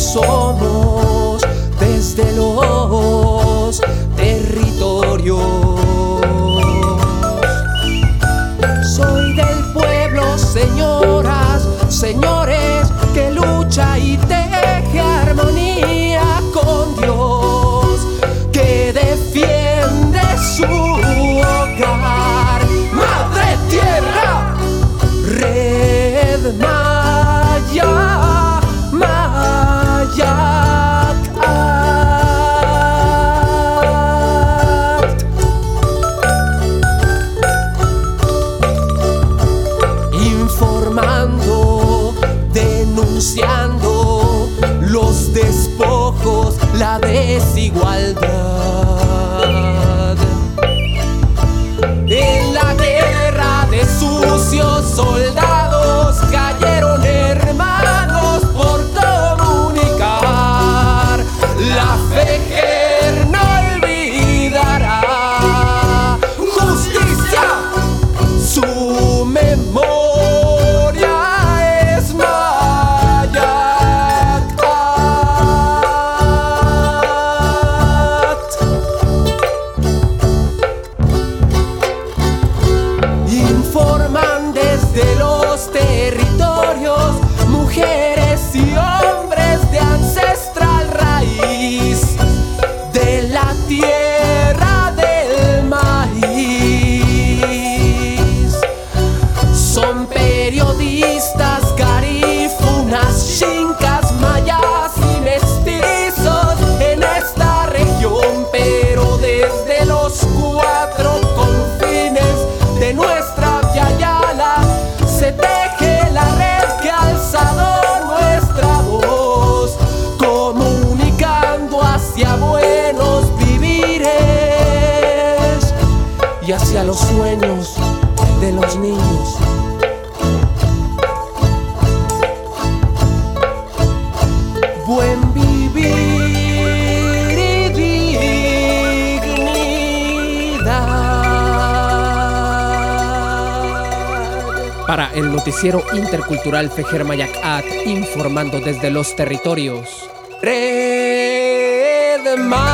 So. señoras, señoras. la desigualdad. hacia los sueños de los niños. Buen vivir y dignidad. Para el noticiero intercultural Fejer Mayacat, informando desde los territorios. Red Mar